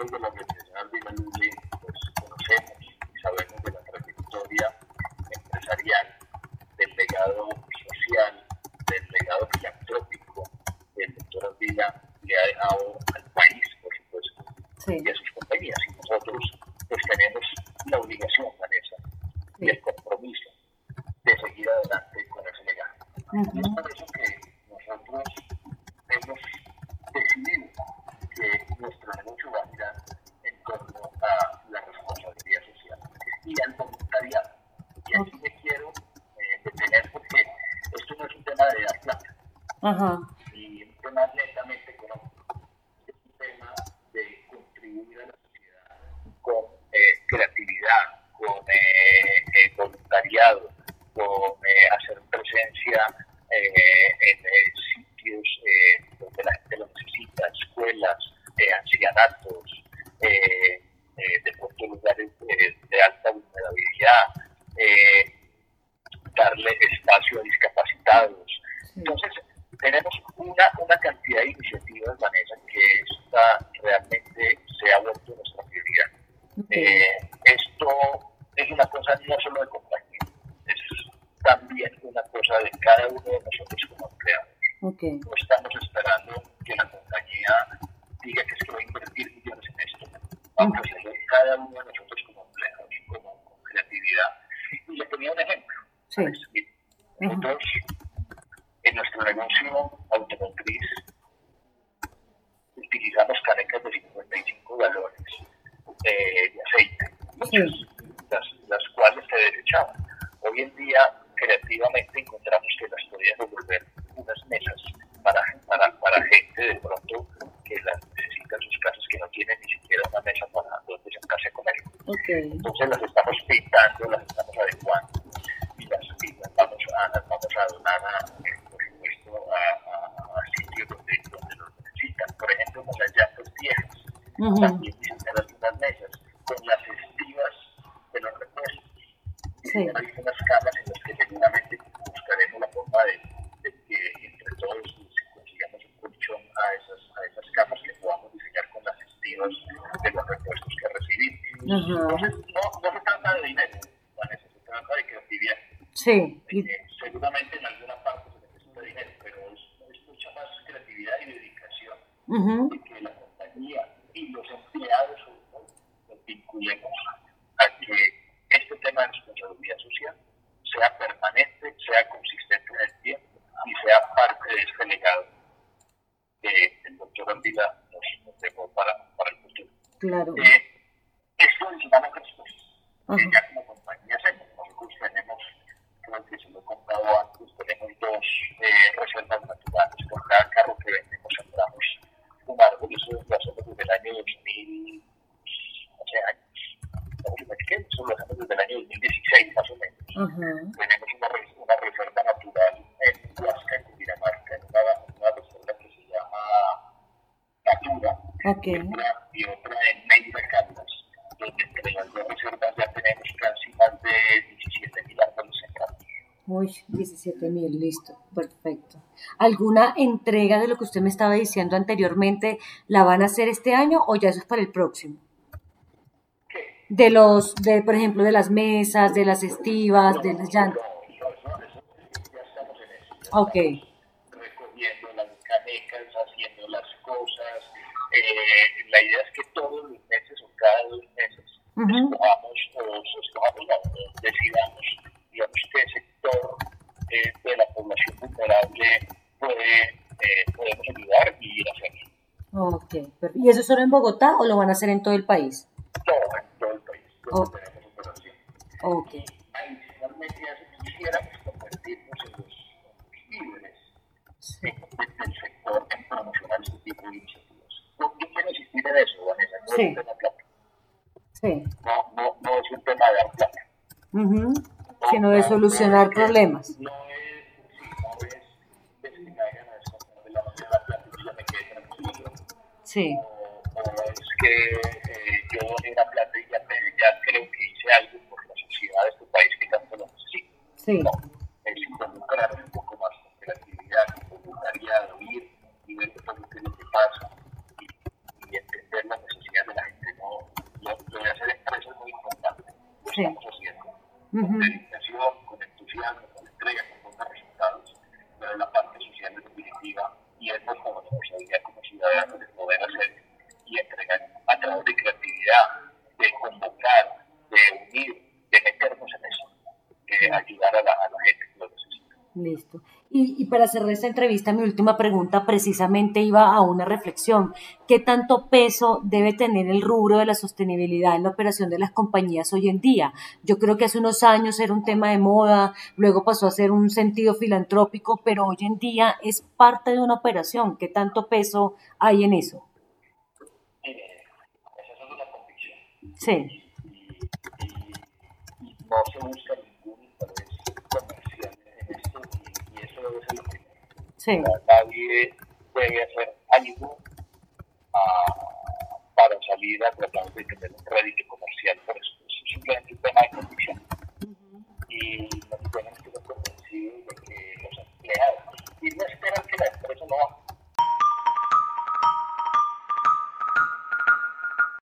miembros de la Organización Andina Lule, pues conocemos y sabemos de la trayectoria empresarial, del legado social, del legado filantrópico que el doctor Ardila le ha dejado al país, por supuesto, y a sus compañías. Y nosotros pues tenemos la obligación, Vanessa, y el compromiso de seguir adelante con ese legado. Y es por eso que nosotros hemos decidido que nuestro negocio va a girar en torno a la responsabilidad social y al voluntariado. Y aquí me quiero eh, detener porque esto no es un tema de dar plata, Ajá. y un tema netamente económico, es un tema de contribuir a la sociedad con eh, creatividad, con eh, eh, voluntariado, con eh, hacer presencia eh, en sitios eh, donde la gente lo necesita, escuelas, eh, ancianatos, eh, eh, de pronto lugares de alta vulnerabilidad, eh, darle espacio a discapacitados. Entonces, tenemos una, una cantidad de iniciativas, Vanessa, que esta realmente se ha vuelto nuestra prioridad. Eh, esto es una cosa no solo de compañía, es también una cosa de cada uno de nosotros como empleados. Ok. No estamos esperando que la compañía diga que es que va a invertir millones en esto. Vamos a hacerlo cada uno de nosotros como empleados, como con creatividad. Y le ponía un ejemplo. Sí. Nosotros, en nuestro negocio automotriz, utilizamos canecas de 55 galones eh, de aceite, muchas, las, las cuales se desechaban. Hoy en día, creativamente, encontramos que las podíamos volver unas mesas para, para, para gente de pronto que las necesita en sus casas, que no tienen ni siquiera una mesa para donde sentarse a comer. Ok. Entonces las estamos pintando, las estamos adecuando y las, y las vamos, a, las vamos a donar, a, mesas, con las estivas de los repuestos. Sí. Hay algunas camas en las que seguramente buscaremos la forma de, de que entre todos consigamos un colchón a esas, a esas camas que podamos diseñar con las estivas de los repuestos que recibimos. Ajá. Entonces, no, no se trata de dinero, Vanessa, se trata de creatividad. Sí. Y- que seguramente en alguna parte se necesita dinero, pero es, es mucha más creatividad y dedicación ujú. de que la compañía y los empleados sobre todo, nos vinculemos a que este tema de responsabilidad social sea permanente, sea consistente en el tiempo y sea parte de este legado que el doctor Andila nos, nos dejó para, para el futuro. Claro. Eh, esto que Ajá. ya como compañía hacemos. Nosotros tenemos, creo que se lo he contado antes, tenemos dos eh, reservas naturales. Por cada carro que vendemos sembramos un árbol. Eso lo hacemos desde el año 2000, hace años. No, ¿qué? Eso lo hacemos desde el año 2016 más o menos. Ajá. Tenemos una, una reserva natural en Huasca, en Cundinamarca, en una, una reserva que se llama Natura Ok. una y otra en Neira Caldas, donde entre las dos reservas ya tenemos casi más de 17.000 árboles sembrados. Uy, 17 mil, listo, perfecto. ¿Alguna entrega de lo que usted me estaba diciendo anteriormente la van a hacer este año o ya eso es para el próximo? De los, de, por ejemplo, de las mesas, de las estivas, de las llantas. No, Ok, estamos recogiendo las canecas, haciendo las cosas. Eh, la idea es que todos los meses o cada dos escojamos, o escojamos, no, o decidamos, digamos, qué sector eh, de la población vulnerable puede, eh, podemos ayudar y ir a hacerlo. ok. ¿Y eso solo en Bogotá o lo van a hacer en todo el país? todo en todo el país, Oh. Ok, Adicionalmente, ya si quisiéramos convertirnos en los, líderes del sector en promocionar este tipo de iniciativas. No, yo quiero insistir en eso, Vanessa, no Sí. es un tema de plata, sí. no, no, no es un tema de dar plata. Ujú. No, Sino de solucionar no problemas. No es, sí, no es, es que me vayan a de la manera de la plata y yo me quedé tranquilo. Sí, o, o es que eh, yo doné la plata y ya, ya creo que hice algo por la sociedad de este país que tanto lo necesita. sí. No, es involucrarme un poco más con creatividad, con voluntariado, ir y ver qué es lo que pasa y, y entender las necesidades de la gente. Con dedicación, con entusiasmo, con entrega, con buenos resultados, pero la parte social es definitiva y es nuestra responsabilidad como ciudadanos de poder hacer y entregar a través de creatividad, de convocar, de unir, de meternos en eso, de ayudar a la, a la gente que lo necesita. Listo. Y, para cerrar esta entrevista, mi última pregunta precisamente iba a una reflexión. ¿Qué tanto peso debe tener el rubro de la sostenibilidad en la operación de las compañías hoy en día? Yo creo que hace unos años era un tema de moda, luego pasó a ser un sentido filantrópico, pero hoy en día es parte de una operación. ¿Qué tanto peso hay en eso? esa es una convicción. Sí. Y, no se busca ningún interés comercial en esto y, eso lo primero. Sí. nadie debe hacer algo uh, para salir a tratar de tener un crédito comercial por eso. Es simplemente un tema de.